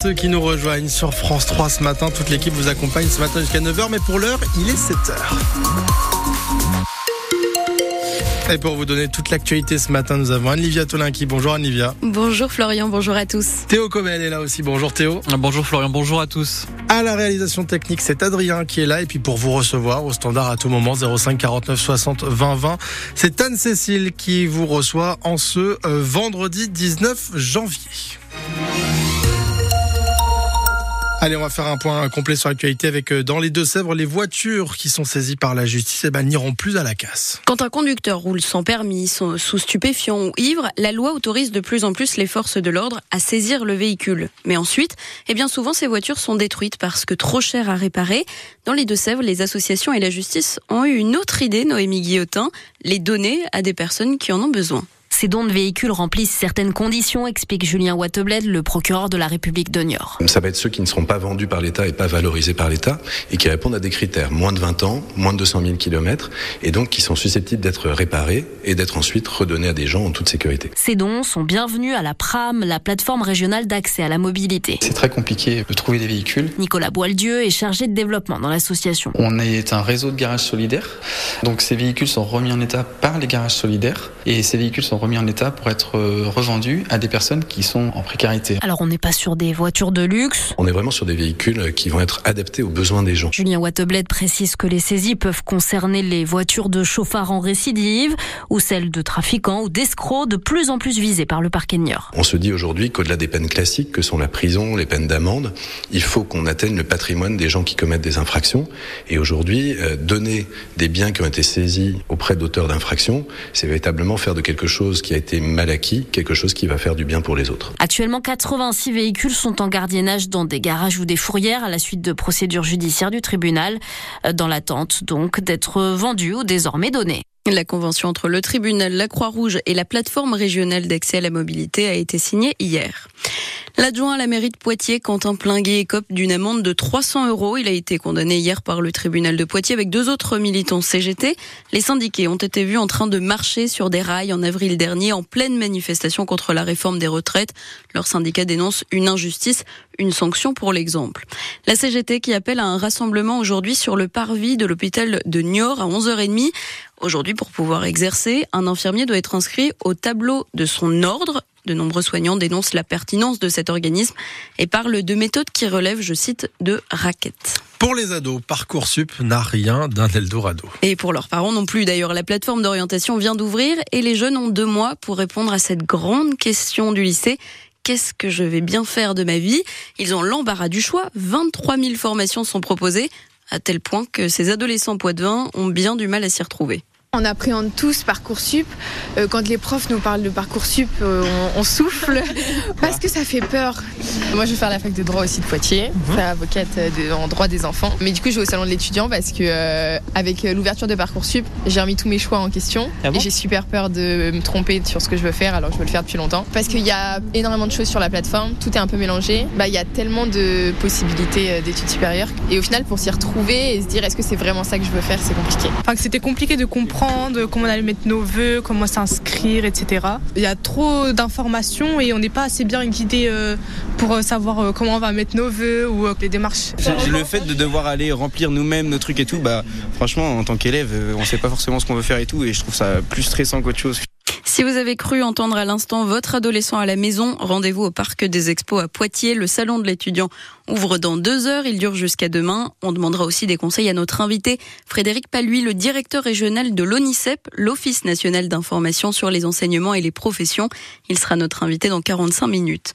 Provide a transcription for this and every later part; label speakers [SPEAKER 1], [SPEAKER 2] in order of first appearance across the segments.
[SPEAKER 1] Ceux qui nous rejoignent sur France 3 ce matin, toute l'équipe vous accompagne ce matin jusqu'à 9h, mais pour l'heure, il est 7h. Et pour vous donner toute l'actualité ce matin, nous avons Anne-Livia Tolinki. Bonjour Anne-Livia.
[SPEAKER 2] Bonjour Florian, bonjour à tous.
[SPEAKER 1] Théo Comel est là aussi. Bonjour Théo.
[SPEAKER 3] Bonjour Florian, bonjour à tous.
[SPEAKER 1] À la réalisation technique, c'est Adrien qui est là. Et puis pour vous recevoir au standard à tout moment, 05 49 60 20 20, c'est Anne-Cécile qui vous reçoit en ce euh, vendredi 19 janvier. Allez, on va faire un point complet sur l'actualité avec euh, dans les Deux-Sèvres les voitures qui sont saisies par la justice eh ben, n'iront plus à la casse.
[SPEAKER 2] Quand un conducteur roule sans permis, sous stupéfiant ou ivre, la loi autorise de plus en plus les forces de l'ordre à saisir le véhicule. Mais ensuite, eh bien souvent ces voitures sont détruites parce que trop chères à réparer. Dans les Deux-Sèvres, les associations et la justice ont eu une autre idée, Noémie Guillotin, les donner à des personnes qui en ont besoin.
[SPEAKER 4] Ces dons de véhicules remplissent certaines conditions, explique Julien Wattebled, le procureur de la République de Niort.
[SPEAKER 5] Ça va être ceux qui ne seront pas vendus par l'État et pas valorisés par l'État et qui répondent à des critères. Moins de 20 ans, moins de 200 000 km et donc qui sont susceptibles d'être réparés et d'être ensuite redonnés à des gens en toute sécurité.
[SPEAKER 4] Ces dons sont bienvenus à la PRAM, la plateforme régionale d'accès à la mobilité.
[SPEAKER 6] C'est très compliqué de trouver des véhicules.
[SPEAKER 4] Nicolas Boildieu est chargé de développement dans l'association.
[SPEAKER 6] On est un réseau de garages solidaires. Donc ces véhicules sont remis en état par les garages solidaires et ces véhicules sont remis en état pour être euh, revendus à des personnes qui sont en précarité.
[SPEAKER 4] Alors on n'est pas sur des voitures de luxe.
[SPEAKER 5] On est vraiment sur des véhicules qui vont être adaptés aux besoins des gens.
[SPEAKER 4] Julien Wattebled précise que les saisies peuvent concerner les voitures de chauffards en récidive ou celles de trafiquants ou d'escrocs de plus en plus visées par le parquet Niort.
[SPEAKER 5] On se dit aujourd'hui qu'au-delà des peines classiques que sont la prison, les peines d'amende, il faut qu'on atteigne le patrimoine des gens qui commettent des infractions. Et aujourd'hui, euh, donner des biens qui ont été saisis auprès d'auteurs d'infractions, c'est véritablement faire de quelque chose qui a été mal acquis, quelque chose qui va faire du bien pour les autres.
[SPEAKER 4] Actuellement, 86 véhicules sont en gardiennage dans des garages ou des fourrières à la suite de procédures judiciaires du tribunal, euh, dans l'attente donc d'être vendus ou désormais donnés.
[SPEAKER 2] La convention entre le tribunal, la Croix-Rouge et la plateforme régionale d'accès à la mobilité a été signée hier. L'adjoint à la mairie de Poitiers, Quentin Plinguet, écope d'une amende de 300 euros. Il a été condamné hier par le tribunal de Poitiers avec deux autres militants CGT. Les syndiqués ont été vus en train de marcher sur des rails en avril dernier en pleine manifestation contre la réforme des retraites. Leur syndicat dénonce une injustice, une sanction pour l'exemple. La CGT qui appelle à un rassemblement aujourd'hui sur le parvis de l'hôpital de Niort à 11h30. Aujourd'hui, pour pouvoir exercer, un infirmier doit être inscrit au tableau de son ordre. De nombreux soignants dénoncent la pertinence de cet organisme et parlent de méthodes qui relèvent, je cite, de raquettes.
[SPEAKER 1] Pour les ados, Parcoursup n'a rien d'un Eldorado.
[SPEAKER 2] Et pour leurs parents non plus. D'ailleurs, la plateforme d'orientation vient d'ouvrir et les jeunes ont deux mois pour répondre à cette grande question du lycée qu'est-ce que je vais bien faire de ma vie? Ils ont l'embarras du choix. 23 000 formations sont proposées, à tel point que ces adolescents poitevins ont bien du mal à s'y retrouver.
[SPEAKER 7] On appréhende tous Parcoursup. Euh, quand les profs nous parlent de Parcoursup, euh, on, souffle parce que ça fait peur.
[SPEAKER 8] Moi, je vais faire la fac de droit aussi de Poitiers, mmh. faire avocate de, en droit des enfants. Mais du coup, je vais au salon de l'étudiant parce que euh, avec l'ouverture de Parcoursup, j'ai remis tous mes choix en question
[SPEAKER 3] ah bon
[SPEAKER 8] et j'ai super peur de me tromper sur ce que je veux faire. Alors, je veux le faire depuis longtemps parce qu'il y a énormément de choses sur la plateforme. Tout est un peu mélangé. Bah, il y a tellement de possibilités d'études supérieures et au final, pour s'y retrouver et se dire est-ce que c'est vraiment ça que je veux faire, c'est compliqué.
[SPEAKER 9] Enfin, c'était compliqué de comprendre comment on allait mettre nos vœux, comment s'inscrire, etc. Il y a trop d'informations et on n'est pas assez bien guidé pour savoir comment on va mettre nos vœux ou les démarches.
[SPEAKER 3] Le fait de devoir aller remplir nous-mêmes nos trucs et tout, bah franchement, en tant qu'élève, on ne sait pas forcément ce qu'on veut faire et tout, et je trouve ça plus stressant qu'autre chose.
[SPEAKER 2] Si vous avez cru entendre à l'instant votre adolescent à la maison, rendez-vous au Parc des Expos à Poitiers. Le salon de l'étudiant ouvre dans deux heures. Il dure jusqu'à demain. On demandera aussi des conseils à notre invité, Frédéric Paluy, le directeur régional de l'ONICEP, l'Office national d'information sur les enseignements et les professions. Il sera notre invité dans 45 minutes.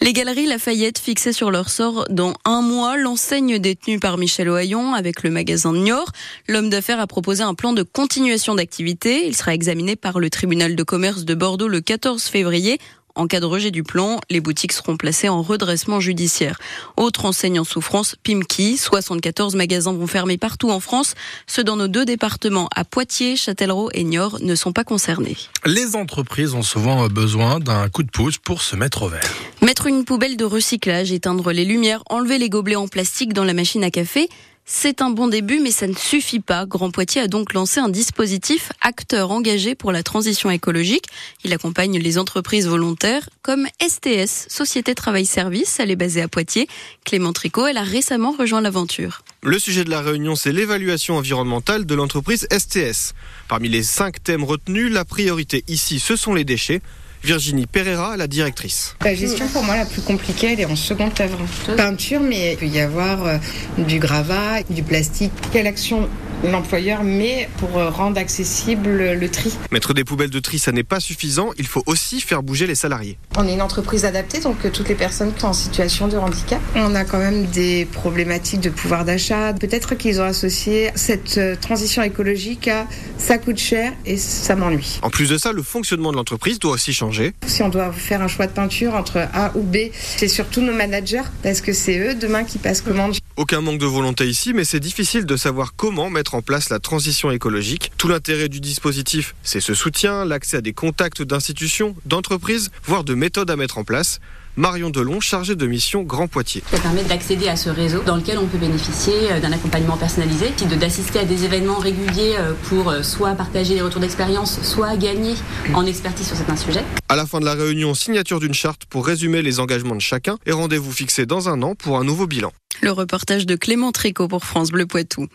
[SPEAKER 2] Les galeries Lafayette fixées sur leur sort dans un mois, l'enseigne détenue par Michel Ohaillon avec le magasin de Niort. L'homme d'affaires a proposé un plan de continuation d'activité. Il sera examiné par le tribunal de commerce de Bordeaux le 14 février. En cas de rejet du plan, les boutiques seront placées en redressement judiciaire. Autre enseigne en souffrance, Pimki. 74 magasins vont fermer partout en France. Ceux dans nos deux départements, à Poitiers, Châtellerault et Niort, ne sont pas concernés.
[SPEAKER 1] Les entreprises ont souvent besoin d'un coup de pouce pour se mettre au vert.
[SPEAKER 2] Mettre une poubelle de recyclage, éteindre les lumières, enlever les gobelets en plastique dans la machine à café, C'est un bon début, mais ça ne suffit pas. Grand Poitiers a donc lancé un dispositif acteur engagé pour la transition écologique. Il accompagne les entreprises volontaires comme STS, Société Travail Service. Elle est basée à Poitiers. Clément Tricot, elle a récemment rejoint l'aventure.
[SPEAKER 10] Le sujet de la réunion, c'est l'évaluation environnementale de l'entreprise STS. Parmi les cinq thèmes retenus, la priorité ici, ce sont les déchets. Virginie Pereira, la directrice.
[SPEAKER 11] La gestion pour moi la plus compliquée, elle est en seconde œuvre. Peinture, mais il peut y avoir euh, du gravat, du plastique. Quelle action l'employeur met pour euh, rendre accessible le tri.
[SPEAKER 10] Mettre des poubelles de tri, ça n'est pas suffisant. Il faut aussi faire bouger les salariés.
[SPEAKER 11] On est une entreprise adaptée, donc euh, toutes les personnes qui sont en situation de handicap. On a quand même des problématiques de pouvoir d'achat. Peut-être qu'ils ont associé cette euh, transition écologique à ça coûte cher et ça m'ennuie.
[SPEAKER 10] En plus de ça, le fonctionnement de l'entreprise doit aussi changer.
[SPEAKER 11] Si on doit faire un choix de peinture entre A ou B, c'est surtout nos managers parce que c'est eux demain qui passent commande.
[SPEAKER 10] Aucun manque de volonté ici, mais c'est difficile de savoir comment mettre en place la transition écologique. Tout l'intérêt du dispositif, c'est ce soutien, l'accès à des contacts d'institutions, d'entreprises, voire de méthodes à mettre en place. Marion Delon, chargée de mission Grand Poitiers.
[SPEAKER 12] Ça permet d'accéder à ce réseau dans lequel on peut bénéficier euh, d'un accompagnement personnalisé, d'assister à des événements réguliers euh, pour euh, soit partager les retours d'expérience, soit gagner en expertise sur certains sujets.
[SPEAKER 10] À la fin de la réunion, signature d'une charte pour résumer les engagements de chacun et rendez-vous fixé dans un an pour un nouveau bilan.
[SPEAKER 2] Le reportage de Clément Tricot pour France Bleu Poitou.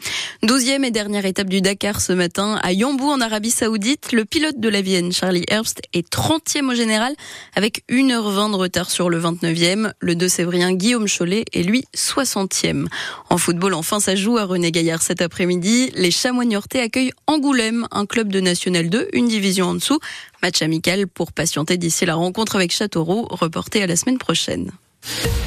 [SPEAKER 2] Douzième et dernière étape du Dakar ce matin à Yambou en Arabie Saoudite. Le pilote de la Vienne, Charlie Herbst, est 30e au général avec 1h20 de retard sur le 29e. Le 2 Sévrien Guillaume Cholet est lui 60e. En football, enfin, ça joue à René Gaillard cet après-midi. Les Chamois Niortais accueillent Angoulême, un club de National 2, une division en dessous. Match amical pour patienter d'ici la rencontre avec Châteauroux, reporté à la semaine prochaine.